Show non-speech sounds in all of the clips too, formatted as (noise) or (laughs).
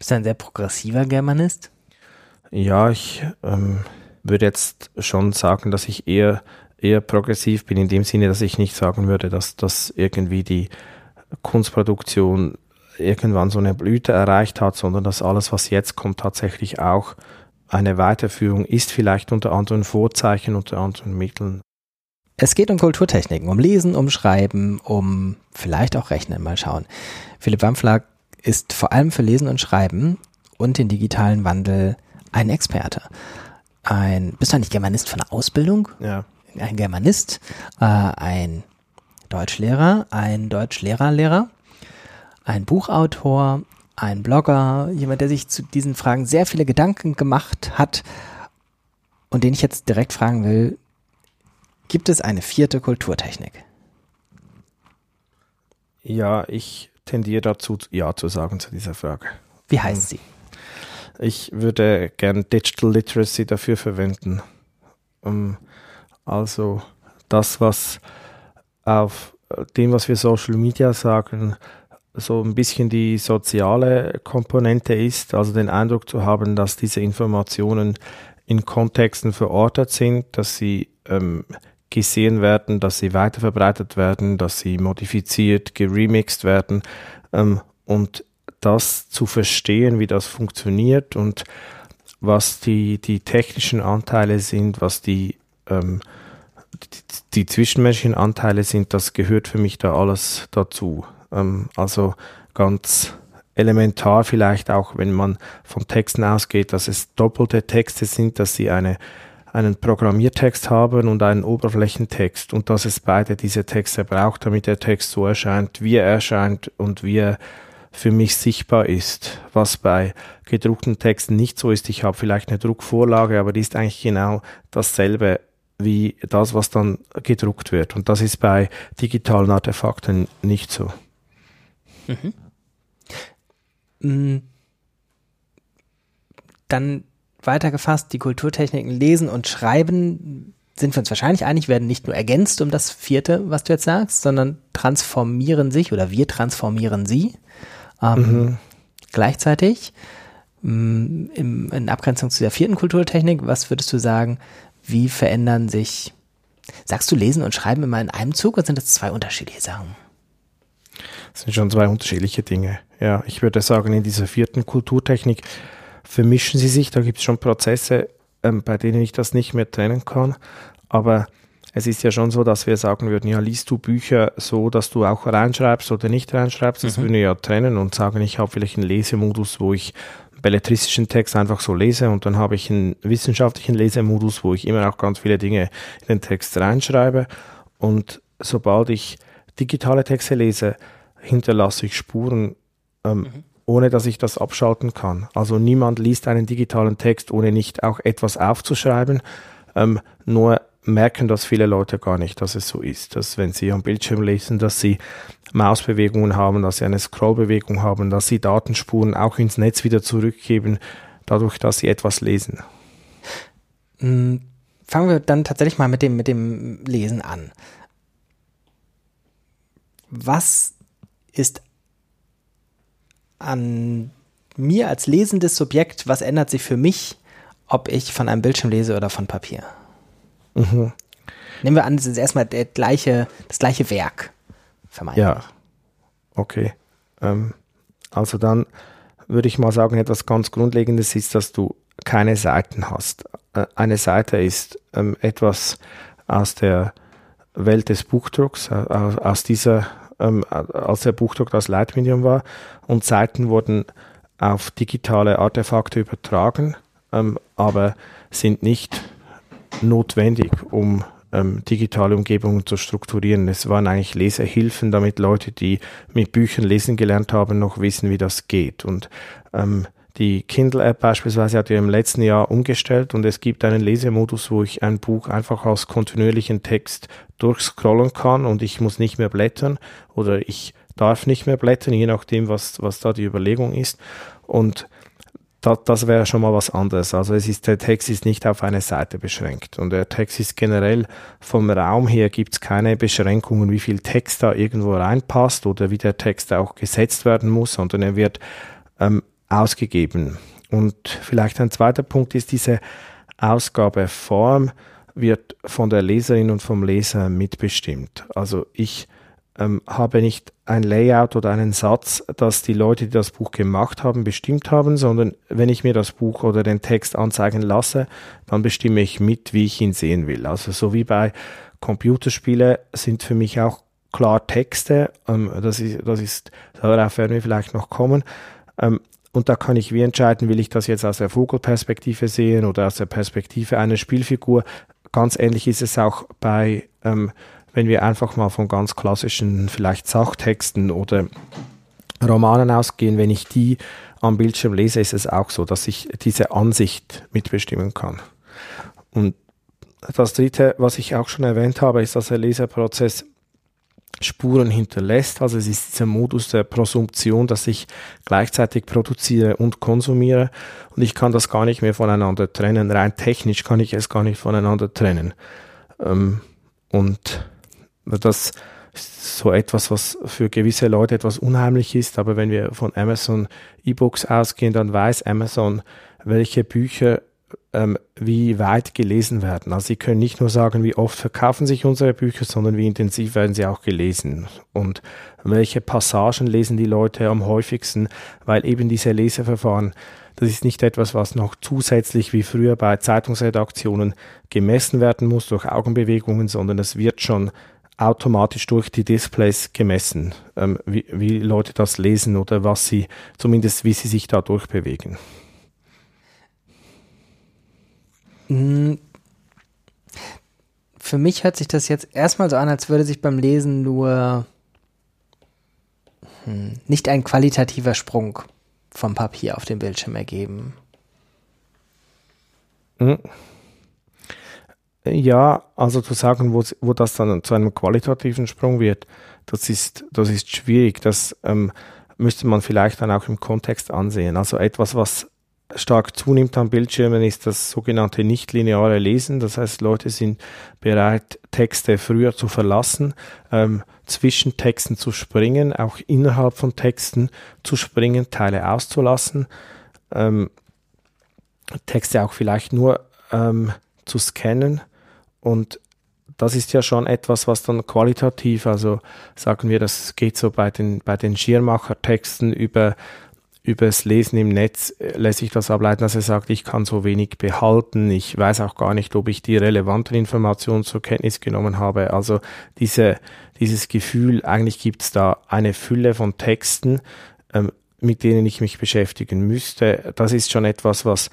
Bist du ein sehr progressiver Germanist? Ja, ich ähm, würde jetzt schon sagen, dass ich eher, eher progressiv bin, in dem Sinne, dass ich nicht sagen würde, dass das irgendwie die Kunstproduktion irgendwann so eine Blüte erreicht hat, sondern dass alles, was jetzt kommt, tatsächlich auch eine Weiterführung ist, vielleicht unter anderen Vorzeichen, unter anderen Mitteln. Es geht um Kulturtechniken, um Lesen, um Schreiben, um vielleicht auch Rechnen. Mal schauen. Philipp Wampfler ist vor allem für Lesen und Schreiben und den digitalen Wandel ein Experte. Ein, bist du eigentlich Germanist von der Ausbildung? Ja. Ein Germanist, äh, ein Deutschlehrer, ein Deutschlehrerlehrer, ein Buchautor, ein Blogger, jemand, der sich zu diesen Fragen sehr viele Gedanken gemacht hat und den ich jetzt direkt fragen will, gibt es eine vierte Kulturtechnik? Ja, ich tendiere dazu, Ja zu sagen zu dieser Frage. Wie heißt sie? Ich würde gern Digital Literacy dafür verwenden. also das, was auf dem, was wir Social Media sagen, so ein bisschen die soziale Komponente ist, also den Eindruck zu haben, dass diese Informationen in Kontexten verortet sind, dass sie ähm, gesehen werden, dass sie weiterverbreitet werden, dass sie modifiziert, geremixed werden ähm, und das zu verstehen, wie das funktioniert und was die, die technischen Anteile sind, was die, ähm, die, die zwischenmenschlichen Anteile sind, das gehört für mich da alles dazu. Ähm, also ganz elementar vielleicht auch, wenn man von Texten ausgeht, dass es doppelte Texte sind, dass sie eine, einen Programmiertext haben und einen Oberflächentext und dass es beide diese Texte braucht, damit der Text so erscheint, wie er erscheint und wie er für mich sichtbar ist, was bei gedruckten Texten nicht so ist. Ich habe vielleicht eine Druckvorlage, aber die ist eigentlich genau dasselbe wie das, was dann gedruckt wird. Und das ist bei digitalen Artefakten nicht so. Mhm. Mm. Dann weitergefasst, die Kulturtechniken Lesen und Schreiben sind wir uns wahrscheinlich einig, werden nicht nur ergänzt um das vierte, was du jetzt sagst, sondern transformieren sich oder wir transformieren sie. Ähm, mhm. Gleichzeitig, mm, im, in Abgrenzung zu der vierten Kulturtechnik, was würdest du sagen, wie verändern sich, sagst du Lesen und Schreiben immer in einem Zug oder sind das zwei unterschiedliche Sachen? Das sind schon zwei unterschiedliche Dinge. Ja, ich würde sagen, in dieser vierten Kulturtechnik vermischen sie sich. Da gibt es schon Prozesse, ähm, bei denen ich das nicht mehr trennen kann. Aber es ist ja schon so, dass wir sagen würden, ja, liest du Bücher so, dass du auch reinschreibst oder nicht reinschreibst. Das mhm. würden wir ja trennen und sagen, ich habe vielleicht einen Lesemodus, wo ich belletristischen Text einfach so lese und dann habe ich einen wissenschaftlichen Lesemodus, wo ich immer auch ganz viele Dinge in den Text reinschreibe. Und sobald ich digitale Texte lese, hinterlasse ich Spuren, ähm, mhm. Ohne dass ich das abschalten kann. Also niemand liest einen digitalen Text, ohne nicht auch etwas aufzuschreiben. Ähm, nur merken das viele Leute gar nicht, dass es so ist. Dass wenn sie am Bildschirm lesen, dass sie Mausbewegungen haben, dass sie eine Scrollbewegung haben, dass sie Datenspuren auch ins Netz wieder zurückgeben, dadurch, dass sie etwas lesen. Hm, fangen wir dann tatsächlich mal mit dem, mit dem Lesen an. Was ist an mir als lesendes Subjekt, was ändert sich für mich, ob ich von einem Bildschirm lese oder von Papier? Mhm. Nehmen wir an, es ist erstmal der gleiche, das gleiche Werk. Vermeintlich. Ja, okay. Ähm, also dann würde ich mal sagen, etwas ganz Grundlegendes ist, dass du keine Seiten hast. Äh, eine Seite ist ähm, etwas aus der Welt des Buchdrucks, äh, aus dieser ähm, als der Buchdruck das Leitmedium war. Und Seiten wurden auf digitale Artefakte übertragen, ähm, aber sind nicht notwendig, um ähm, digitale Umgebungen zu strukturieren. Es waren eigentlich Lesehilfen, damit Leute, die mit Büchern lesen gelernt haben, noch wissen, wie das geht. Und ähm, die Kindle-App beispielsweise hat ja im letzten Jahr umgestellt und es gibt einen Lesemodus, wo ich ein Buch einfach als kontinuierlichen Text durchscrollen kann und ich muss nicht mehr blättern oder ich darf nicht mehr blättern, je nachdem, was, was da die Überlegung ist. Und das, das wäre schon mal was anderes. Also es ist, der Text ist nicht auf eine Seite beschränkt. Und der Text ist generell vom Raum her gibt es keine Beschränkungen, wie viel Text da irgendwo reinpasst oder wie der Text auch gesetzt werden muss, sondern er wird ähm, ausgegeben. Und vielleicht ein zweiter Punkt ist, diese Ausgabeform wird von der Leserin und vom Leser mitbestimmt. Also ich ähm, habe nicht ein Layout oder einen Satz, das die Leute, die das Buch gemacht haben, bestimmt haben, sondern wenn ich mir das Buch oder den Text anzeigen lasse, dann bestimme ich mit, wie ich ihn sehen will. Also so wie bei Computerspiele sind für mich auch klar Texte, ähm, das ist, das ist, darauf werden wir vielleicht noch kommen. Ähm, und da kann ich wie entscheiden, will ich das jetzt aus der Vogelperspektive sehen oder aus der Perspektive einer Spielfigur. Ganz ähnlich ist es auch bei ähm, wenn wir einfach mal von ganz klassischen, vielleicht Sachtexten oder Romanen ausgehen, wenn ich die am Bildschirm lese, ist es auch so, dass ich diese Ansicht mitbestimmen kann. Und das Dritte, was ich auch schon erwähnt habe, ist, dass der Leseprozess Spuren hinterlässt. Also es ist dieser Modus der Prosumption, dass ich gleichzeitig produziere und konsumiere. Und ich kann das gar nicht mehr voneinander trennen. Rein technisch kann ich es gar nicht voneinander trennen. Ähm, und das ist so etwas, was für gewisse Leute etwas unheimlich ist, aber wenn wir von Amazon E-Books ausgehen, dann weiß Amazon, welche Bücher ähm, wie weit gelesen werden. Also sie können nicht nur sagen, wie oft verkaufen sich unsere Bücher, sondern wie intensiv werden sie auch gelesen und welche Passagen lesen die Leute am häufigsten, weil eben diese Leseverfahren, das ist nicht etwas, was noch zusätzlich wie früher bei Zeitungsredaktionen gemessen werden muss durch Augenbewegungen, sondern es wird schon automatisch durch die Displays gemessen, ähm, wie, wie Leute das lesen oder was sie, zumindest wie sie sich da durchbewegen. Hm. Für mich hört sich das jetzt erstmal so an, als würde sich beim Lesen nur hm, nicht ein qualitativer Sprung vom Papier auf dem Bildschirm ergeben. Mhm. Ja, also zu sagen, wo, wo das dann zu einem qualitativen Sprung wird, das ist, das ist schwierig. Das ähm, müsste man vielleicht dann auch im Kontext ansehen. Also etwas, was stark zunimmt am Bildschirmen, ist das sogenannte nichtlineare Lesen. Das heißt, Leute sind bereit, Texte früher zu verlassen, ähm, zwischen Texten zu springen, auch innerhalb von Texten zu springen, Teile auszulassen, ähm, Texte auch vielleicht nur ähm, zu scannen und das ist ja schon etwas, was dann qualitativ, also sagen wir, das geht so bei den, bei den Schirmacher-Texten über, übers Lesen im Netz, äh, lässt sich das ableiten, dass er sagt, ich kann so wenig behalten, ich weiß auch gar nicht, ob ich die relevanten Informationen zur Kenntnis genommen habe. Also diese, dieses Gefühl, eigentlich gibt es da eine Fülle von Texten, ähm, mit denen ich mich beschäftigen müsste. Das ist schon etwas, was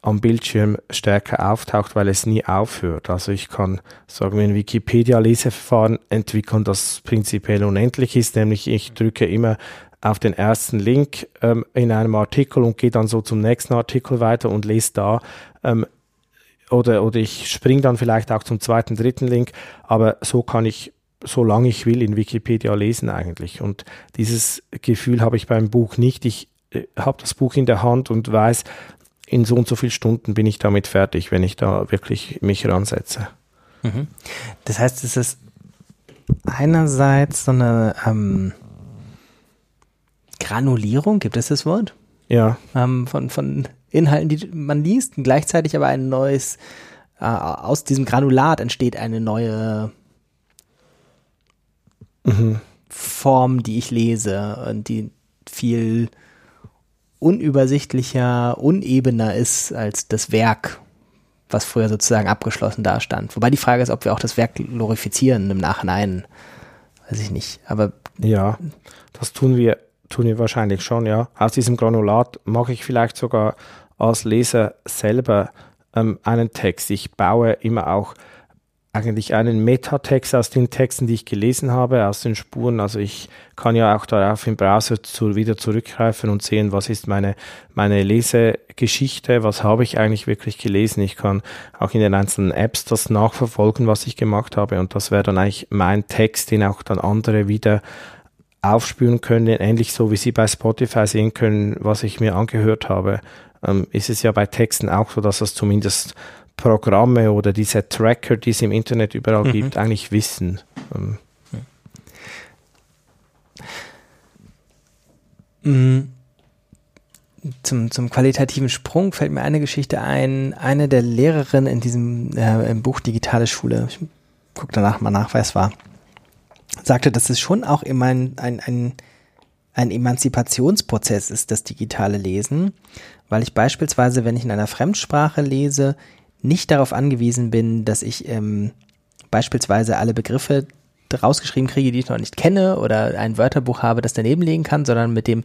am Bildschirm stärker auftaucht, weil es nie aufhört. Also ich kann, sagen wir, ein Wikipedia-Leseverfahren entwickeln, das prinzipiell unendlich ist, nämlich ich drücke immer auf den ersten Link ähm, in einem Artikel und gehe dann so zum nächsten Artikel weiter und lese da ähm, oder, oder ich springe dann vielleicht auch zum zweiten, dritten Link, aber so kann ich solange ich will in Wikipedia lesen eigentlich. Und dieses Gefühl habe ich beim Buch nicht. Ich äh, habe das Buch in der Hand und weiß, in so und so vielen Stunden bin ich damit fertig, wenn ich da wirklich mich ransetze. Mhm. Das heißt, es ist einerseits so eine ähm, Granulierung, gibt es das Wort? Ja. Ähm, von, von Inhalten, die man liest, und gleichzeitig aber ein neues, äh, aus diesem Granulat entsteht eine neue mhm. Form, die ich lese und die viel unübersichtlicher, unebener ist als das Werk, was früher sozusagen abgeschlossen dastand. Wobei die Frage ist, ob wir auch das Werk glorifizieren im Nachhinein. Weiß ich nicht. Aber ja, das tun wir, tun wir wahrscheinlich schon, ja. Aus diesem Granulat mache ich vielleicht sogar als Leser selber ähm, einen Text. Ich baue immer auch eigentlich einen Metatext aus den Texten, die ich gelesen habe, aus den Spuren. Also ich kann ja auch darauf im Browser zu, wieder zurückgreifen und sehen, was ist meine, meine Lesegeschichte, was habe ich eigentlich wirklich gelesen. Ich kann auch in den einzelnen Apps das nachverfolgen, was ich gemacht habe. Und das wäre dann eigentlich mein Text, den auch dann andere wieder aufspüren können, ähnlich so wie Sie bei Spotify sehen können, was ich mir angehört habe, ähm, ist es ja bei Texten auch so, dass es zumindest Programme oder diese Tracker, die es im Internet überall mhm. gibt, eigentlich wissen. Ähm. Mhm. zum, zum qualitativen Sprung fällt mir eine Geschichte ein. Eine der Lehrerinnen in diesem äh, im Buch Digitale Schule, ich gucke danach mal nach, wer es war, sagte, dass es schon auch immer ein, ein, ein, ein Emanzipationsprozess ist, das digitale Lesen, weil ich beispielsweise, wenn ich in einer Fremdsprache lese, nicht darauf angewiesen bin, dass ich ähm, beispielsweise alle Begriffe rausgeschrieben kriege, die ich noch nicht kenne oder ein Wörterbuch habe, das daneben liegen kann, sondern mit dem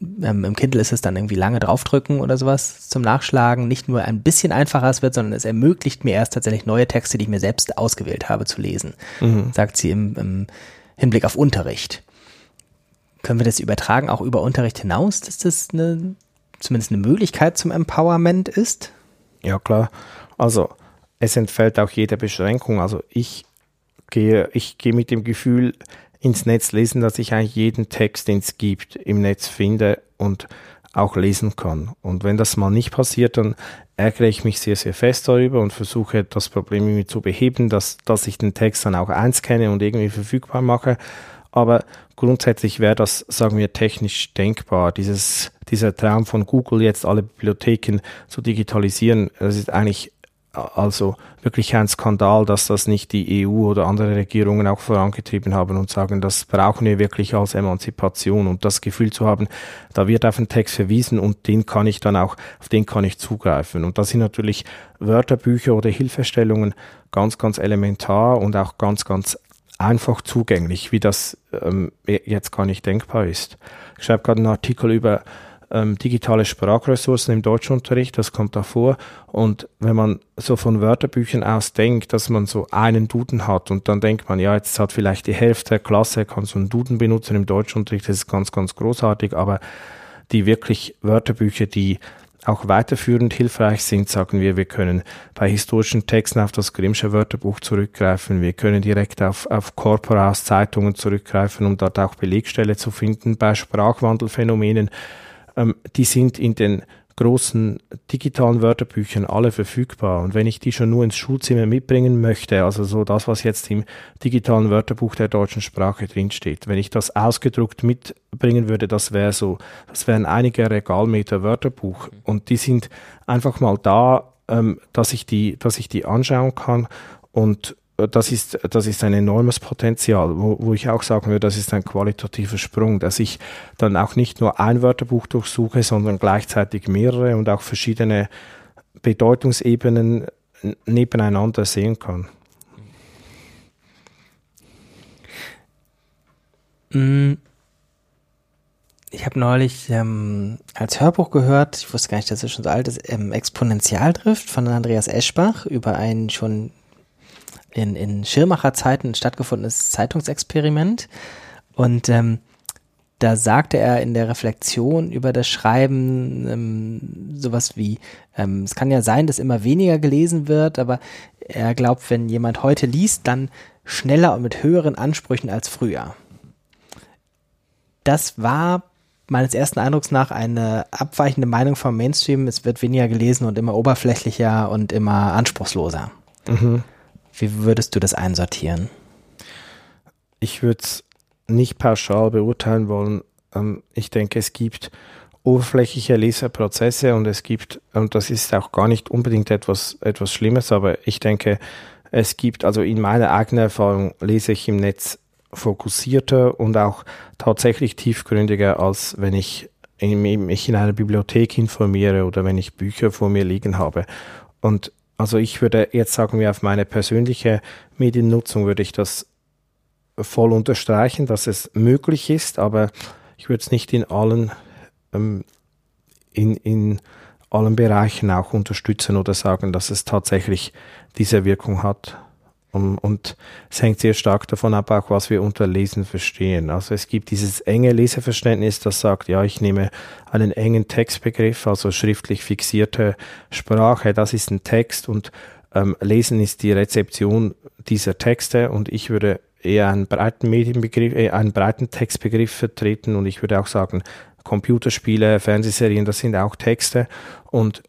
ähm, im Kindle ist es dann irgendwie lange draufdrücken oder sowas zum Nachschlagen, nicht nur ein bisschen einfacher es wird, sondern es ermöglicht mir erst tatsächlich neue Texte, die ich mir selbst ausgewählt habe, zu lesen, mhm. sagt sie im, im Hinblick auf Unterricht. Können wir das übertragen auch über Unterricht hinaus, dass das eine, zumindest eine Möglichkeit zum Empowerment ist? Ja, klar. Also es entfällt auch jede Beschränkung. Also ich gehe, ich gehe mit dem Gefühl ins Netz lesen, dass ich eigentlich jeden Text, den es gibt, im Netz finde und auch lesen kann. Und wenn das mal nicht passiert, dann ärgere ich mich sehr, sehr fest darüber und versuche das Problem irgendwie zu beheben, dass, dass ich den Text dann auch einscanne und irgendwie verfügbar mache. Aber grundsätzlich wäre das, sagen wir, technisch denkbar. Dieses, dieser Traum von Google, jetzt alle Bibliotheken zu digitalisieren, das ist eigentlich also wirklich ein Skandal, dass das nicht die EU oder andere Regierungen auch vorangetrieben haben und sagen, das brauchen wir wirklich als Emanzipation und das Gefühl zu haben, da wird auf einen Text verwiesen und den kann ich dann auch, auf den kann ich zugreifen. Und das sind natürlich Wörterbücher oder Hilfestellungen ganz, ganz elementar und auch ganz, ganz einfach zugänglich, wie das ähm, jetzt gar nicht denkbar ist. Ich schreibe gerade einen Artikel über ähm, digitale Sprachressourcen im Deutschunterricht, das kommt davor. Und wenn man so von Wörterbüchern aus denkt, dass man so einen Duden hat und dann denkt man, ja, jetzt hat vielleicht die Hälfte der Klasse, kann so einen Duden benutzen im Deutschunterricht, das ist ganz, ganz großartig, aber die wirklich Wörterbücher, die auch weiterführend hilfreich sind, sagen wir, wir können bei historischen Texten auf das Grimmsche Wörterbuch zurückgreifen, wir können direkt auf, auf Corpora aus Zeitungen zurückgreifen, um dort auch Belegstelle zu finden bei Sprachwandelphänomenen ähm, die sind in den großen digitalen Wörterbüchern alle verfügbar. Und wenn ich die schon nur ins Schulzimmer mitbringen möchte, also so das, was jetzt im digitalen Wörterbuch der deutschen Sprache drinsteht, wenn ich das ausgedruckt mitbringen würde, das wäre so, das wären einige Regalmeter Wörterbuch. Und die sind einfach mal da, ähm, dass ich die, dass ich die anschauen kann und das ist, das ist ein enormes Potenzial, wo, wo ich auch sagen würde, das ist ein qualitativer Sprung, dass ich dann auch nicht nur ein Wörterbuch durchsuche, sondern gleichzeitig mehrere und auch verschiedene Bedeutungsebenen nebeneinander sehen kann. Mm. Ich habe neulich ähm, als Hörbuch gehört, ich wusste gar nicht, dass es schon so alt ist, ähm, Exponentialdrift von Andreas Eschbach über einen schon in, in Schirmacher Zeiten stattgefundenes Zeitungsexperiment. Und ähm, da sagte er in der Reflexion über das Schreiben ähm, sowas wie, ähm, es kann ja sein, dass immer weniger gelesen wird, aber er glaubt, wenn jemand heute liest, dann schneller und mit höheren Ansprüchen als früher. Das war meines ersten Eindrucks nach eine abweichende Meinung vom Mainstream. Es wird weniger gelesen und immer oberflächlicher und immer anspruchsloser. Mhm. Wie würdest du das einsortieren? Ich würde es nicht pauschal beurteilen wollen. Ähm, ich denke, es gibt oberflächliche Leserprozesse und es gibt, und das ist auch gar nicht unbedingt etwas, etwas Schlimmes, aber ich denke, es gibt, also in meiner eigenen Erfahrung lese ich im Netz fokussierter und auch tatsächlich tiefgründiger, als wenn ich mich in einer Bibliothek informiere oder wenn ich Bücher vor mir liegen habe. Und also ich würde jetzt sagen wir auf meine persönliche Mediennutzung würde ich das voll unterstreichen, dass es möglich ist, aber ich würde es nicht in allen ähm, in, in allen Bereichen auch unterstützen oder sagen, dass es tatsächlich diese Wirkung hat. Und, und es hängt sehr stark davon ab, auch was wir unter Lesen verstehen. Also es gibt dieses enge Leseverständnis, das sagt, ja, ich nehme einen engen Textbegriff, also schriftlich fixierte Sprache, das ist ein Text und ähm, Lesen ist die Rezeption dieser Texte. Und ich würde eher einen breiten Medienbegriff, eher einen breiten Textbegriff vertreten. Und ich würde auch sagen, Computerspiele, Fernsehserien, das sind auch Texte. Und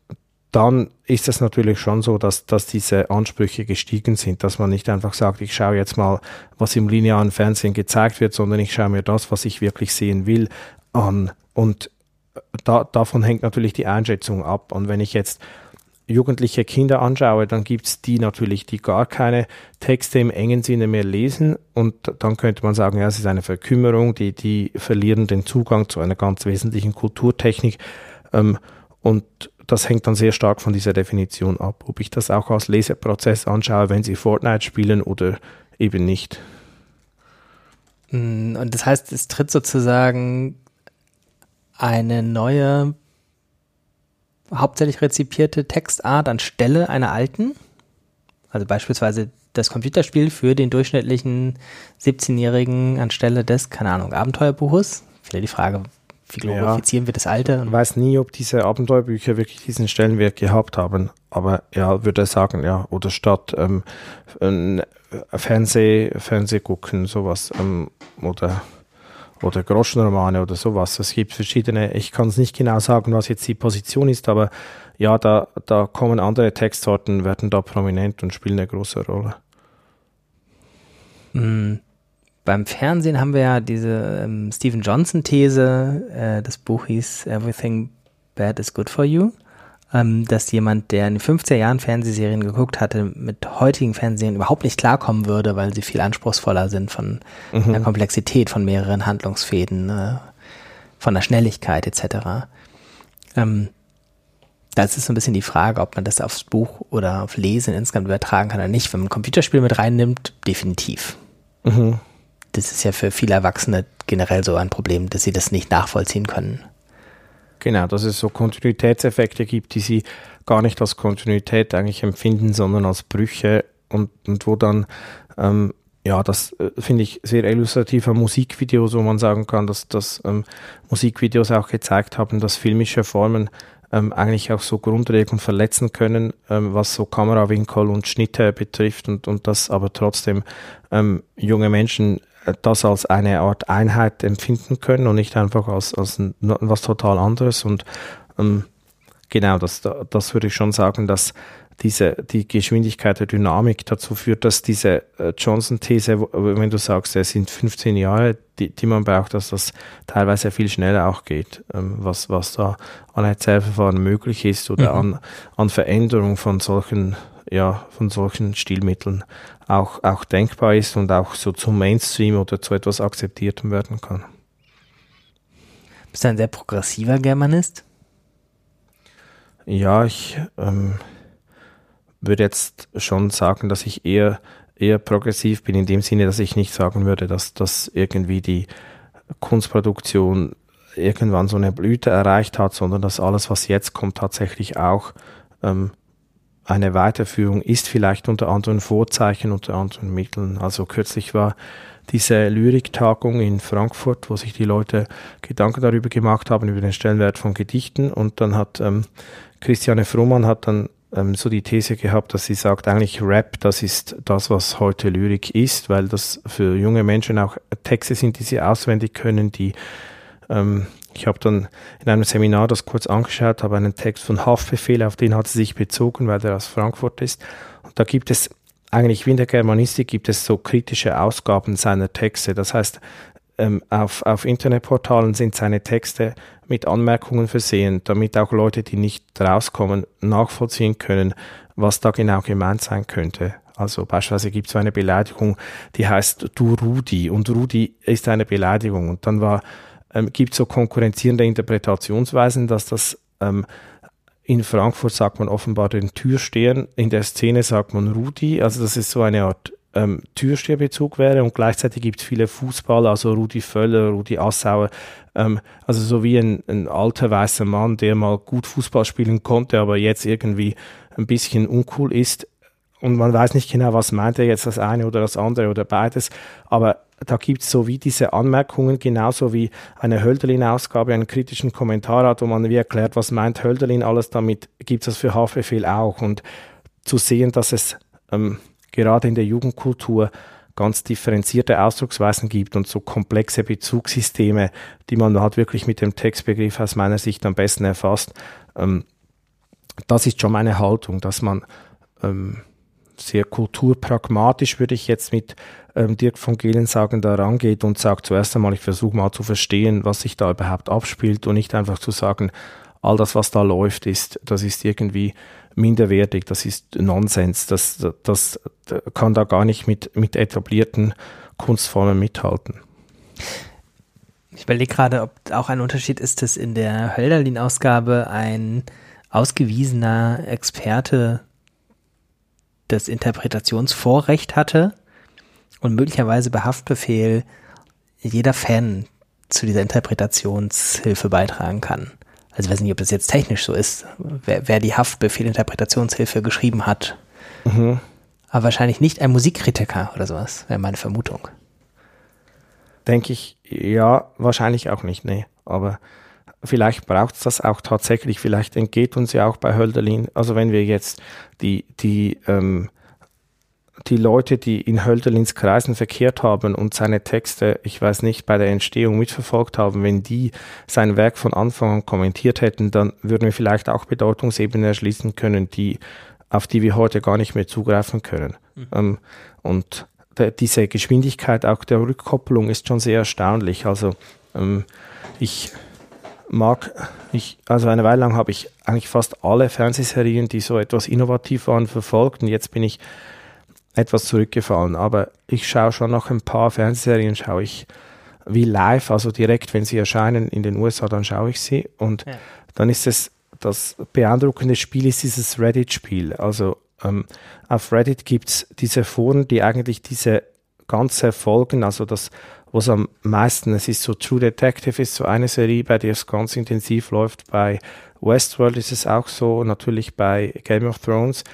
dann ist es natürlich schon so, dass, dass diese Ansprüche gestiegen sind, dass man nicht einfach sagt, ich schaue jetzt mal, was im linearen Fernsehen gezeigt wird, sondern ich schaue mir das, was ich wirklich sehen will, an. Und da, davon hängt natürlich die Einschätzung ab. Und wenn ich jetzt jugendliche Kinder anschaue, dann gibt es die natürlich, die gar keine Texte im engen Sinne mehr lesen. Und dann könnte man sagen, ja, es ist eine Verkümmerung, die, die verlieren den Zugang zu einer ganz wesentlichen Kulturtechnik. Ähm, und das hängt dann sehr stark von dieser Definition ab, ob ich das auch als Leseprozess anschaue, wenn sie Fortnite spielen oder eben nicht. Mm, und das heißt, es tritt sozusagen eine neue, hauptsächlich rezipierte Textart anstelle einer alten. Also beispielsweise das Computerspiel für den durchschnittlichen 17-Jährigen anstelle des, keine Ahnung, Abenteuerbuches. Wieder die Frage, glorifizieren ja, wir das Alte? Ich weiß nie, ob diese Abenteuerbücher wirklich diesen Stellenwert gehabt haben, aber ja, würde sagen, ja, oder statt ähm, Fernseh, Fernseh gucken, sowas, ähm, oder oder Groschenromane oder sowas. Es gibt verschiedene, ich kann es nicht genau sagen, was jetzt die Position ist, aber ja, da, da kommen andere Textsorten, werden da prominent und spielen eine große Rolle. Mhm. Beim Fernsehen haben wir ja diese ähm, Stephen Johnson-These, äh, das Buch hieß Everything Bad is Good for You, ähm, dass jemand, der in den 50er Jahren Fernsehserien geguckt hatte, mit heutigen Fernsehserien überhaupt nicht klarkommen würde, weil sie viel anspruchsvoller sind von mhm. der Komplexität von mehreren Handlungsfäden, äh, von der Schnelligkeit etc. Ähm, das ist so ein bisschen die Frage, ob man das aufs Buch oder auf Lesen insgesamt übertragen kann oder nicht. Wenn man ein Computerspiel mit reinnimmt, definitiv. Mhm das ist ja für viele Erwachsene generell so ein Problem, dass sie das nicht nachvollziehen können. Genau, dass es so Kontinuitätseffekte gibt, die sie gar nicht als Kontinuität eigentlich empfinden, sondern als Brüche und, und wo dann, ähm, ja, das äh, finde ich sehr illustrativ an Musikvideos, wo man sagen kann, dass, dass ähm, Musikvideos auch gezeigt haben, dass filmische Formen ähm, eigentlich auch so grundlegend verletzen können, ähm, was so Kamerawinkel und Schnitte betrifft und, und das aber trotzdem ähm, junge Menschen das als eine Art Einheit empfinden können und nicht einfach als, als was total anderes. Und ähm, genau, das, das würde ich schon sagen, dass diese, die Geschwindigkeit der Dynamik dazu führt, dass diese äh, Johnson-These, wenn du sagst, es sind 15 Jahre, die, die man braucht, dass das teilweise viel schneller auch geht, ähm, was, was da an Erzählverfahren möglich ist oder mhm. an, an Veränderung von solchen, ja, von solchen Stilmitteln auch, auch denkbar ist und auch so zum Mainstream oder zu etwas Akzeptiertem werden kann. Bist du ein sehr progressiver Germanist? Ja, ich ähm, würde jetzt schon sagen, dass ich eher, eher progressiv bin, in dem Sinne, dass ich nicht sagen würde, dass, dass irgendwie die Kunstproduktion irgendwann so eine Blüte erreicht hat, sondern dass alles, was jetzt kommt, tatsächlich auch ähm, eine Weiterführung ist vielleicht unter anderen Vorzeichen, unter anderen Mitteln. Also kürzlich war diese Lyriktagung in Frankfurt, wo sich die Leute Gedanken darüber gemacht haben, über den Stellenwert von Gedichten. Und dann hat ähm, Christiane Frohmann hat dann ähm, so die These gehabt, dass sie sagt, eigentlich Rap, das ist das, was heute Lyrik ist, weil das für junge Menschen auch Texte sind, die sie auswendig können, die ähm, ich habe dann in einem Seminar das kurz angeschaut, habe einen Text von Haftbefehl, auf den hat sie sich bezogen, weil er aus Frankfurt ist. Und da gibt es eigentlich wie in der Germanistik gibt es so kritische Ausgaben seiner Texte. Das heißt, ähm, auf, auf Internetportalen sind seine Texte mit Anmerkungen versehen, damit auch Leute, die nicht rauskommen, nachvollziehen können, was da genau gemeint sein könnte. Also beispielsweise gibt es eine Beleidigung, die heißt du Rudi und Rudi ist eine Beleidigung. Und dann ähm, gibt so konkurrenzierende Interpretationsweisen, dass das ähm, in Frankfurt sagt man offenbar den Türstehern, in der Szene sagt man Rudi, also das ist so eine Art ähm, Türsteherbezug wäre und gleichzeitig gibt es viele Fußballer, also Rudi Völler, Rudi Assauer, ähm, also so wie ein, ein alter weißer Mann, der mal gut Fußball spielen konnte, aber jetzt irgendwie ein bisschen uncool ist, und man weiß nicht genau, was meint er jetzt das eine oder das andere oder beides, aber da gibt es so wie diese Anmerkungen, genauso wie eine Hölderlin-Ausgabe einen kritischen Kommentar hat, wo man wie erklärt, was meint Hölderlin alles damit, gibt es das für Haftbefehl auch. Und zu sehen, dass es ähm, gerade in der Jugendkultur ganz differenzierte Ausdrucksweisen gibt und so komplexe Bezugssysteme, die man halt wirklich mit dem Textbegriff aus meiner Sicht am besten erfasst. Ähm, das ist schon meine Haltung, dass man ähm, sehr kulturpragmatisch, würde ich jetzt mit ähm, Dirk von Gehlen sagen, da rangeht und sagt zuerst einmal, ich versuche mal zu verstehen, was sich da überhaupt abspielt und nicht einfach zu sagen, all das, was da läuft, ist, das ist irgendwie minderwertig, das ist Nonsens, das, das, das kann da gar nicht mit, mit etablierten Kunstformen mithalten. Ich überlege gerade, ob auch ein Unterschied ist, dass in der Hölderlin-Ausgabe ein ausgewiesener Experte das Interpretationsvorrecht hatte und möglicherweise bei Haftbefehl jeder Fan zu dieser Interpretationshilfe beitragen kann. Also ich weiß nicht, ob das jetzt technisch so ist, wer, wer die Haftbefehl-Interpretationshilfe geschrieben hat. Mhm. Aber wahrscheinlich nicht ein Musikkritiker oder sowas, wäre meine Vermutung. Denke ich, ja, wahrscheinlich auch nicht, nee. Aber vielleicht braucht es das auch tatsächlich, vielleicht entgeht uns ja auch bei Hölderlin, also wenn wir jetzt die, die, ähm, die Leute, die in Hölderlins Kreisen verkehrt haben und seine Texte, ich weiß nicht, bei der Entstehung mitverfolgt haben, wenn die sein Werk von Anfang an kommentiert hätten, dann würden wir vielleicht auch Bedeutungsebenen erschließen können, die, auf die wir heute gar nicht mehr zugreifen können. Mhm. Ähm, und diese Geschwindigkeit auch der Rückkopplung ist schon sehr erstaunlich. Also ähm, ich mag ich, also eine Weile lang habe ich eigentlich fast alle Fernsehserien, die so etwas innovativ waren, verfolgt und jetzt bin ich etwas zurückgefallen. Aber ich schaue schon noch ein paar Fernsehserien, schaue ich wie live, also direkt, wenn sie erscheinen in den USA, dann schaue ich sie und ja. dann ist es das beeindruckende Spiel ist dieses Reddit-Spiel. Also ähm, auf Reddit gibt es diese Foren, die eigentlich diese ganze Folgen, also das was am meisten, es ist so True Detective ist so eine Serie, bei der es ganz intensiv läuft. Bei Westworld ist es auch so, natürlich bei Game of Thrones,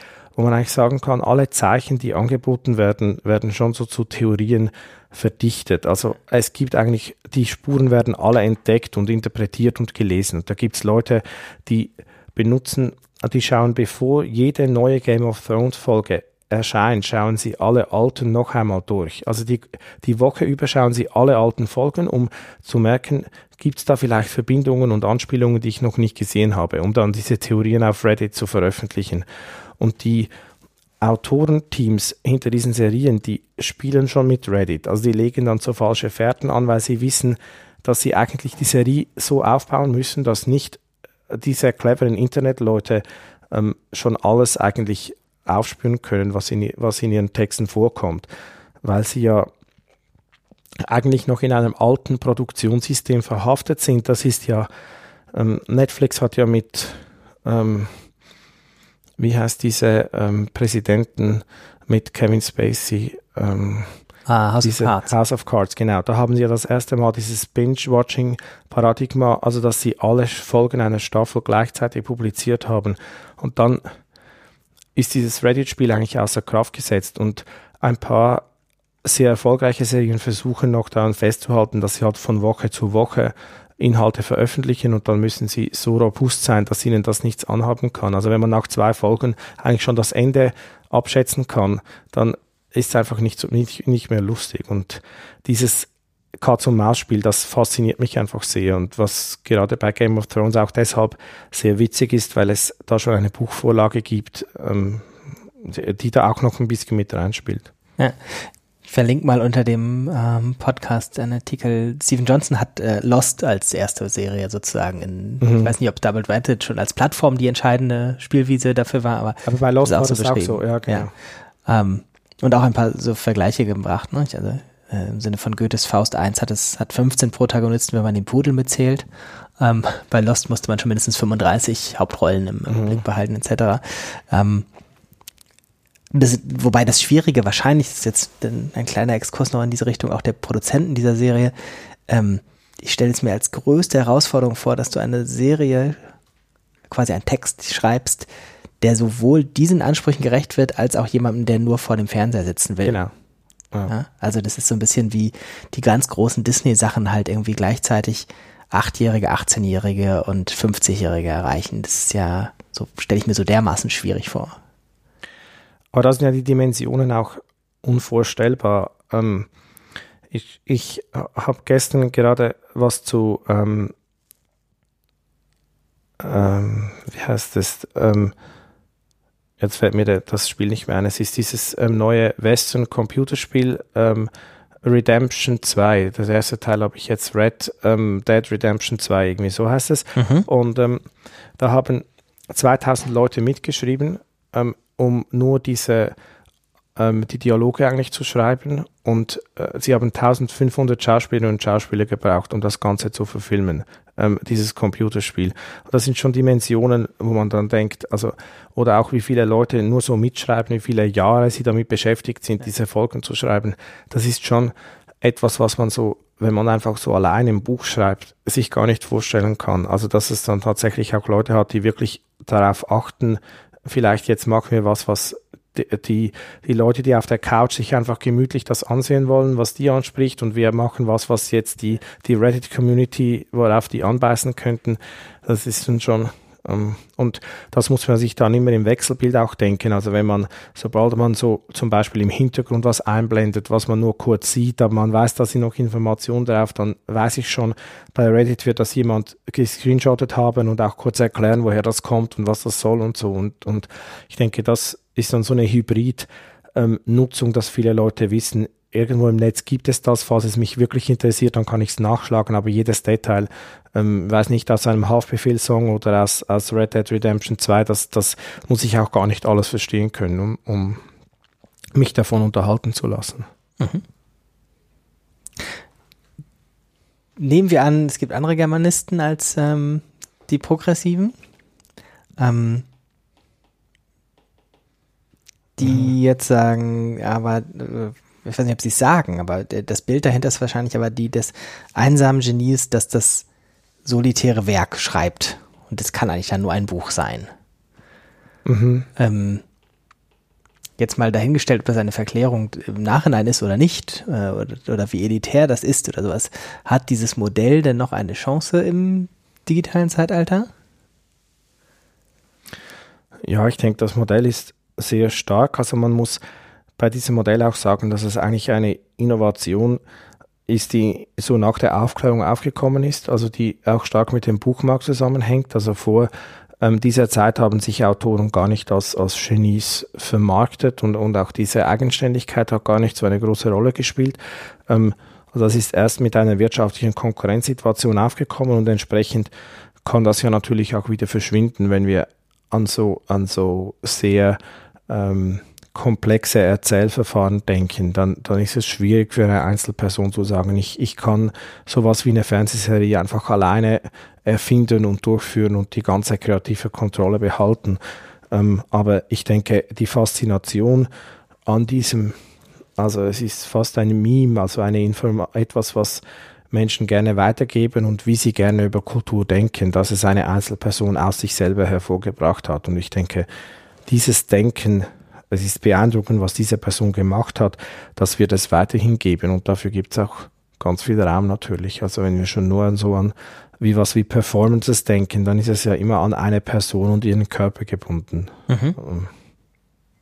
wo man eigentlich sagen kann, alle Zeichen, die angeboten werden, werden schon so zu Theorien verdichtet. Also es gibt eigentlich, die Spuren werden alle entdeckt und interpretiert und gelesen. Da gibt es Leute, die benutzen, die schauen, bevor jede neue Game of Thrones Folge erscheint, schauen Sie alle alten noch einmal durch. Also die, die Woche über schauen Sie alle alten Folgen, um zu merken, gibt es da vielleicht Verbindungen und Anspielungen, die ich noch nicht gesehen habe, um dann diese Theorien auf Reddit zu veröffentlichen. Und die Autorenteams hinter diesen Serien, die spielen schon mit Reddit. Also die legen dann so falsche Fährten an, weil sie wissen, dass sie eigentlich die Serie so aufbauen müssen, dass nicht diese cleveren Internetleute ähm, schon alles eigentlich aufspüren können, was in, was in ihren Texten vorkommt, weil sie ja eigentlich noch in einem alten Produktionssystem verhaftet sind. Das ist ja, ähm, Netflix hat ja mit, ähm, wie heißt diese ähm, Präsidenten mit Kevin Spacey, ähm, Ah, House diese of Cards. House of Cards, genau. Da haben sie ja das erste Mal dieses Binge-Watching-Paradigma, also dass sie alle Folgen einer Staffel gleichzeitig publiziert haben. Und dann ist dieses Reddit-Spiel eigentlich außer Kraft gesetzt und ein paar sehr erfolgreiche Serien versuchen noch daran festzuhalten, dass sie halt von Woche zu Woche Inhalte veröffentlichen und dann müssen sie so robust sein, dass ihnen das nichts anhaben kann. Also wenn man nach zwei Folgen eigentlich schon das Ende abschätzen kann, dann ist es einfach nicht, nicht, nicht mehr lustig. Und dieses Katz- und Maus-Spiel, das fasziniert mich einfach sehr und was gerade bei Game of Thrones auch deshalb sehr witzig ist, weil es da schon eine Buchvorlage gibt, ähm, die da auch noch ein bisschen mit reinspielt. Ja. Ich verlinke mal unter dem ähm, Podcast einen Artikel. Steven Johnson hat äh, Lost als erste Serie sozusagen in, mhm. ich weiß nicht, ob Double Advantage schon als Plattform die entscheidende Spielwiese dafür war, aber, aber bei Lost war das auch so, ja, genau. Ja. Ähm, und auch ein paar so Vergleiche gebracht, ne? Also äh, im Sinne von Goethes Faust 1 hat es hat 15 Protagonisten, wenn man den Pudel mitzählt. Ähm, bei Lost musste man schon mindestens 35 Hauptrollen im, im mhm. Blick behalten, etc. Ähm, das, wobei das Schwierige wahrscheinlich ist jetzt ein kleiner Exkurs noch in diese Richtung, auch der Produzenten dieser Serie. Ähm, ich stelle es mir als größte Herausforderung vor, dass du eine Serie, quasi einen Text schreibst, der sowohl diesen Ansprüchen gerecht wird, als auch jemandem, der nur vor dem Fernseher sitzen will. Genau. Ja. Ja, also das ist so ein bisschen wie die ganz großen Disney-Sachen halt irgendwie gleichzeitig Achtjährige, 18-Jährige und 50-Jährige erreichen. Das ist ja, so stelle ich mir so dermaßen schwierig vor. Aber da sind ja die Dimensionen auch unvorstellbar. Ähm, ich ich habe gestern gerade was zu, ähm, ähm, wie heißt das, ähm, jetzt fällt mir der, das Spiel nicht mehr ein. Es ist dieses ähm, neue Western-Computerspiel ähm, Redemption 2. Das erste Teil habe ich jetzt Red ähm, Dead Redemption 2, irgendwie so heißt es. Mhm. Und da haben 2000 Leute mitgeschrieben, ähm, um nur diese ähm, die Dialoge eigentlich zu schreiben und äh, sie haben 1500 Schauspielerinnen und Schauspieler gebraucht, um das Ganze zu verfilmen, ähm, dieses Computerspiel. Und das sind schon Dimensionen, wo man dann denkt, also, oder auch wie viele Leute nur so mitschreiben, wie viele Jahre sie damit beschäftigt sind, diese Folgen zu schreiben. Das ist schon etwas, was man so, wenn man einfach so allein im Buch schreibt, sich gar nicht vorstellen kann. Also, dass es dann tatsächlich auch Leute hat, die wirklich darauf achten, vielleicht jetzt machen wir was, was die, die, Leute, die auf der Couch sich einfach gemütlich das ansehen wollen, was die anspricht und wir machen was, was jetzt die, die Reddit-Community, worauf die anbeißen könnten, das ist schon und das muss man sich dann immer im Wechselbild auch denken. Also wenn man, sobald man so zum Beispiel im Hintergrund was einblendet, was man nur kurz sieht, aber man weiß, da sind noch Informationen drauf, dann weiß ich schon, bei Reddit wird das jemand gescreenshottet haben und auch kurz erklären, woher das kommt und was das soll und so. Und, und ich denke, das ist dann so eine Hybrid-Nutzung, ähm, dass viele Leute wissen, irgendwo im Netz gibt es das, falls es mich wirklich interessiert, dann kann ich es nachschlagen, aber jedes Detail, ähm, weiß nicht, aus einem Haftbefehl-Song oder aus, aus Red Dead Redemption 2, das, das muss ich auch gar nicht alles verstehen können, um, um mich davon unterhalten zu lassen. Mhm. Nehmen wir an, es gibt andere Germanisten als ähm, die Progressiven. Ähm, die mhm. jetzt sagen, aber äh, ich weiß nicht, ob sie es sagen, aber das Bild dahinter ist wahrscheinlich aber die des einsamen Genies, das das solitäre Werk schreibt. Und das kann eigentlich dann nur ein Buch sein. Mhm. Ähm, jetzt mal dahingestellt, ob das eine Verklärung im Nachhinein ist oder nicht, äh, oder, oder, wie elitär das ist oder sowas. Hat dieses Modell denn noch eine Chance im digitalen Zeitalter? Ja, ich denke, das Modell ist sehr stark. Also man muss bei diesem Modell auch sagen, dass es eigentlich eine Innovation ist, die so nach der Aufklärung aufgekommen ist, also die auch stark mit dem Buchmarkt zusammenhängt. Also vor ähm, dieser Zeit haben sich Autoren gar nicht als, als Genies vermarktet und, und auch diese Eigenständigkeit hat gar nicht so eine große Rolle gespielt. Ähm, also das ist erst mit einer wirtschaftlichen Konkurrenzsituation aufgekommen und entsprechend kann das ja natürlich auch wieder verschwinden, wenn wir an so, an so sehr ähm, komplexe Erzählverfahren denken, dann, dann ist es schwierig für eine Einzelperson zu sagen, ich, ich kann sowas wie eine Fernsehserie einfach alleine erfinden und durchführen und die ganze kreative Kontrolle behalten. Ähm, aber ich denke, die Faszination an diesem, also es ist fast ein Meme, also eine Inform etwas, was Menschen gerne weitergeben und wie sie gerne über Kultur denken, dass es eine Einzelperson aus sich selber hervorgebracht hat. Und ich denke, dieses Denken, es ist beeindruckend, was diese Person gemacht hat, dass wir das weiterhin geben und dafür gibt es auch ganz viel Raum natürlich. Also wenn wir schon nur so an wie was wie Performances denken, dann ist es ja immer an eine Person und ihren Körper gebunden. Mhm. Ähm.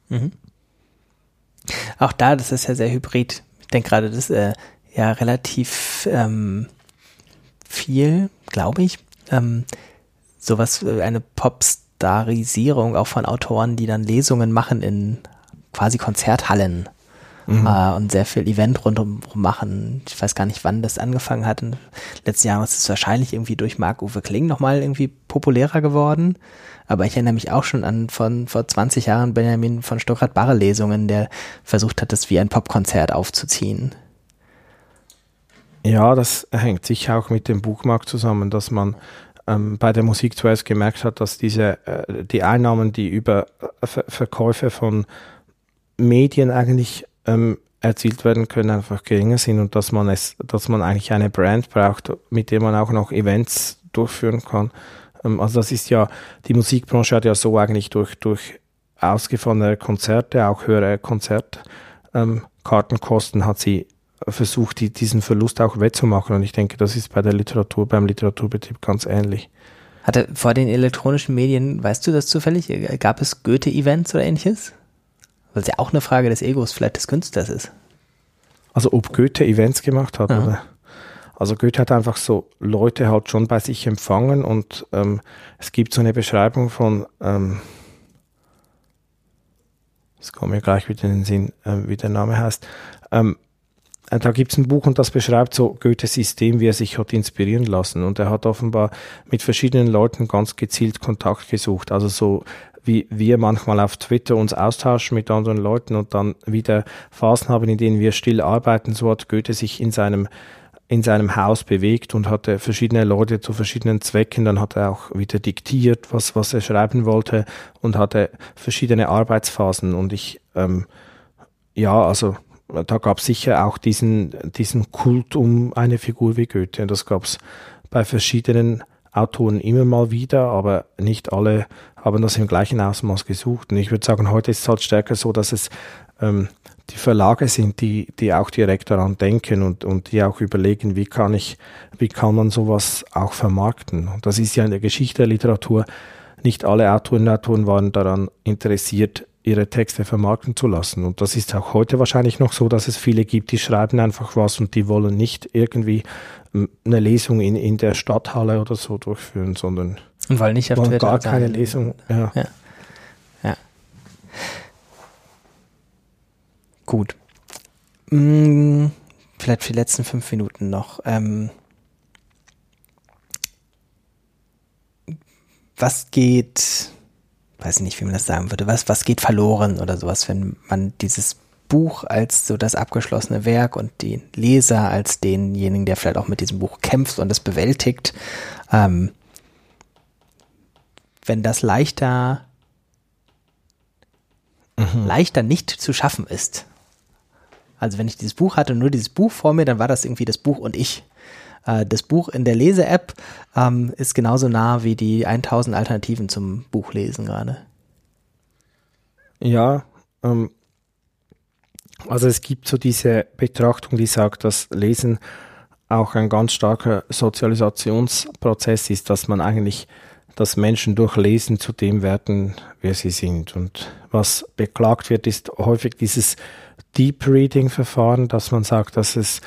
Mhm. Auch da, das ist ja sehr hybrid. Ich denke gerade, das ist äh, ja relativ ähm, viel, glaube ich. Ähm, sowas, äh, eine Popstar Standardisierung auch von Autoren, die dann Lesungen machen in quasi Konzerthallen mhm. äh, und sehr viel Event rundum machen. Ich weiß gar nicht, wann das angefangen hat. In letzten Jahren ist es wahrscheinlich irgendwie durch Marc-Uwe Kling nochmal irgendwie populärer geworden. Aber ich erinnere mich auch schon an von vor 20 Jahren Benjamin von Stuckrad-Barre Lesungen, der versucht hat, das wie ein Popkonzert aufzuziehen. Ja, das hängt sicher auch mit dem Buchmarkt zusammen, dass man ähm, bei der Musik zuerst gemerkt hat, dass diese, äh, die Einnahmen, die über äh, Ver Verkäufe von Medien eigentlich ähm, erzielt werden können, einfach geringer sind und dass man es, dass man eigentlich eine Brand braucht, mit der man auch noch Events durchführen kann. Ähm, also das ist ja, die Musikbranche hat ja so eigentlich durch, durch ausgefallene Konzerte, auch höhere Konzertkartenkosten ähm, hat sie versucht, die, diesen Verlust auch wettzumachen. Und ich denke, das ist bei der Literatur, beim Literaturbetrieb ganz ähnlich. Hatte vor den elektronischen Medien, weißt du das zufällig? Gab es Goethe-Events oder ähnliches? Weil es ja auch eine Frage des Egos vielleicht des Künstlers ist. Also ob Goethe Events gemacht hat, oder? Also Goethe hat einfach so Leute halt schon bei sich empfangen und ähm, es gibt so eine Beschreibung von ähm, das kommt mir gleich wieder in den Sinn, äh, wie der Name heißt. Ähm, äh, da gibt es ein Buch und das beschreibt so Goethes System, wie er sich hat inspirieren lassen. Und er hat offenbar mit verschiedenen Leuten ganz gezielt Kontakt gesucht. Also so wie wir manchmal auf Twitter uns austauschen mit anderen Leuten und dann wieder Phasen haben, in denen wir still arbeiten. So hat Goethe sich in seinem in seinem Haus bewegt und hatte verschiedene Leute zu verschiedenen Zwecken. Dann hat er auch wieder diktiert, was, was er schreiben wollte und hatte verschiedene Arbeitsphasen. Und ich, ähm, ja, also da gab es sicher auch diesen, diesen Kult um eine Figur wie Goethe. Und das gab es bei verschiedenen Autoren immer mal wieder, aber nicht alle haben das im gleichen Ausmaß gesucht. Und ich würde sagen, heute ist es halt stärker so, dass es ähm, die Verlage sind, die, die auch direkt daran denken und, und die auch überlegen, wie kann ich, wie kann man sowas auch vermarkten. Und das ist ja in der Geschichte der Literatur. Nicht alle Autoren und Autoren waren daran interessiert, ihre Texte vermarkten zu lassen. Und das ist auch heute wahrscheinlich noch so, dass es viele gibt, die schreiben einfach was und die wollen nicht irgendwie ähm, eine Lesung in, in der Stadthalle oder so durchführen, sondern und wollen nicht auf wollen gar keine sein. Lesung. Ja. Ja. ja. Gut. Hm, vielleicht für die letzten fünf Minuten noch. Ähm, was geht, weiß ich nicht, wie man das sagen würde, was, was geht verloren oder sowas, wenn man dieses Buch als so das abgeschlossene Werk und den Leser als denjenigen, der vielleicht auch mit diesem Buch kämpft und es bewältigt, ähm, wenn das leichter, mhm. leichter nicht zu schaffen ist. Also wenn ich dieses Buch hatte, nur dieses Buch vor mir, dann war das irgendwie das Buch und ich. Äh, das Buch in der Lese-App ähm, ist genauso nah wie die 1000 Alternativen zum Buchlesen gerade. Ja, ähm, also es gibt so diese Betrachtung, die sagt, dass Lesen auch ein ganz starker Sozialisationsprozess ist, dass man eigentlich, dass Menschen durch Lesen zu dem werden, wer sie sind. Und was beklagt wird, ist häufig dieses Deep Reading Verfahren, dass man sagt, dass es,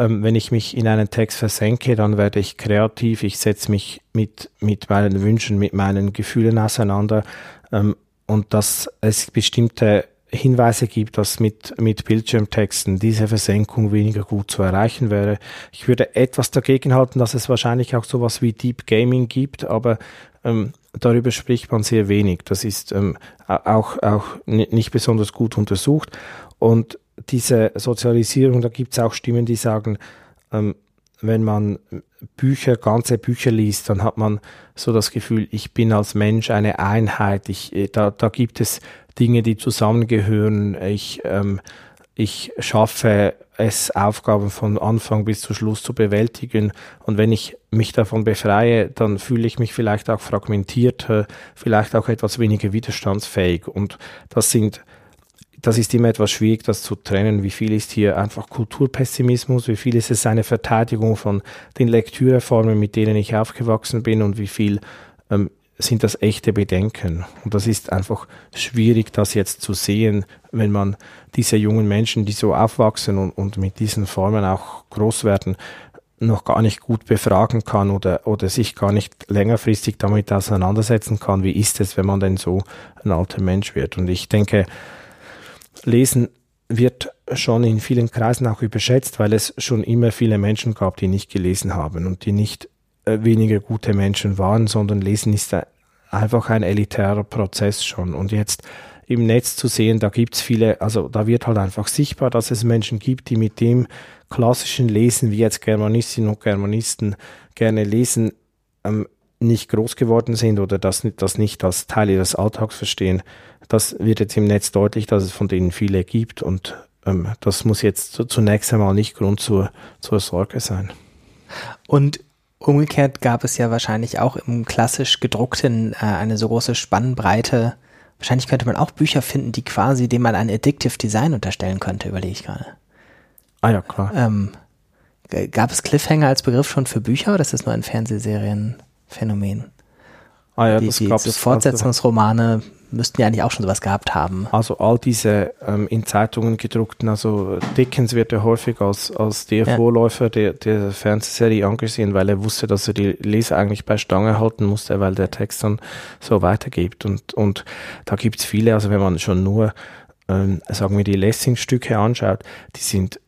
ähm, wenn ich mich in einen Text versenke, dann werde ich kreativ, ich setze mich mit, mit meinen Wünschen, mit meinen Gefühlen auseinander ähm, und dass es bestimmte Hinweise gibt, dass mit, mit Bildschirmtexten diese Versenkung weniger gut zu erreichen wäre. Ich würde etwas dagegen halten, dass es wahrscheinlich auch sowas wie Deep Gaming gibt, aber ähm, darüber spricht man sehr wenig. Das ist ähm, auch, auch nicht besonders gut untersucht. Und diese Sozialisierung, da gibt es auch Stimmen, die sagen, ähm, wenn man Bücher, ganze Bücher liest, dann hat man so das Gefühl, ich bin als Mensch eine Einheit. Ich, äh, da, da gibt es Dinge, die zusammengehören. Ich, ähm, ich schaffe es, Aufgaben von Anfang bis zu Schluss zu bewältigen. Und wenn ich mich davon befreie, dann fühle ich mich vielleicht auch fragmentierter, vielleicht auch etwas weniger widerstandsfähig. Und das sind das ist immer etwas schwierig, das zu trennen. Wie viel ist hier einfach Kulturpessimismus? Wie viel ist es eine Verteidigung von den Lektüreformen, mit denen ich aufgewachsen bin? Und wie viel ähm, sind das echte Bedenken? Und das ist einfach schwierig, das jetzt zu sehen, wenn man diese jungen Menschen, die so aufwachsen und, und mit diesen Formen auch groß werden, noch gar nicht gut befragen kann oder, oder sich gar nicht längerfristig damit auseinandersetzen kann, wie ist es, wenn man denn so ein alter Mensch wird. Und ich denke, Lesen wird schon in vielen Kreisen auch überschätzt, weil es schon immer viele Menschen gab, die nicht gelesen haben und die nicht äh, weniger gute Menschen waren, sondern Lesen ist einfach ein elitärer Prozess schon. Und jetzt im Netz zu sehen, da gibt es viele, also da wird halt einfach sichtbar, dass es Menschen gibt, die mit dem klassischen Lesen, wie jetzt Germanistinnen und Germanisten gerne lesen, ähm, nicht groß geworden sind oder das, das nicht als Teil ihres Alltags verstehen. Das wird jetzt im Netz deutlich, dass es von denen viele gibt und ähm, das muss jetzt zunächst einmal nicht Grund zur, zur Sorge sein. Und umgekehrt gab es ja wahrscheinlich auch im klassisch gedruckten äh, eine so große Spannbreite. Wahrscheinlich könnte man auch Bücher finden, die quasi, dem man ein Addictive Design unterstellen könnte, überlege ich gerade. Ah ja, klar. Ähm, gab es Cliffhanger als Begriff schon für Bücher oder ist das nur ein Fernsehserien? Phänomen. Ah ja, die, das die, gab's. So Fortsetzungsromane müssten ja eigentlich auch schon sowas gehabt haben. Also all diese ähm, in Zeitungen gedruckten, also Dickens wird ja häufig als, als der ja. Vorläufer der, der Fernsehserie angesehen, weil er wusste, dass er die Leser eigentlich bei Stange halten musste, weil der Text dann so weitergibt. Und, und da gibt es viele, also wenn man schon nur ähm, sagen wir, die Lessing-Stücke anschaut, die sind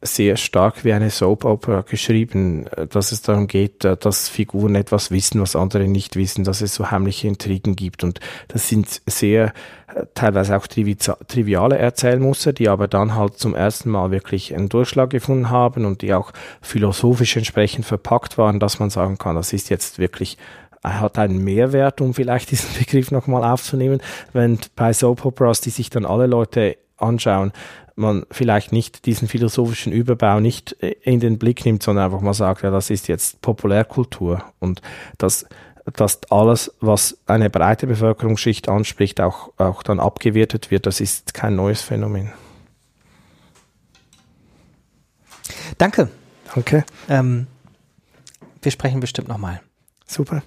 sehr stark wie eine Soap Opera geschrieben, äh, dass es darum geht, äh, dass Figuren etwas wissen, was andere nicht wissen, dass es so heimliche Intrigen gibt. Und das sind sehr äh, teilweise auch trivi triviale Erzählmuster, die aber dann halt zum ersten Mal wirklich einen Durchschlag gefunden haben und die auch philosophisch entsprechend verpackt waren, dass man sagen kann, das ist jetzt wirklich hat einen Mehrwert, um vielleicht (laughs) diesen Begriff nochmal aufzunehmen, wenn bei Soap Operas, die sich dann alle Leute anschauen, man vielleicht nicht diesen philosophischen Überbau nicht äh, in den Blick nimmt, sondern einfach mal sagt, ja, das ist jetzt Populärkultur und das dass alles, was eine breite Bevölkerungsschicht anspricht, auch, auch dann abgewertet wird, das ist kein neues Phänomen. Danke. Danke. Ähm, wir sprechen bestimmt nochmal. Super.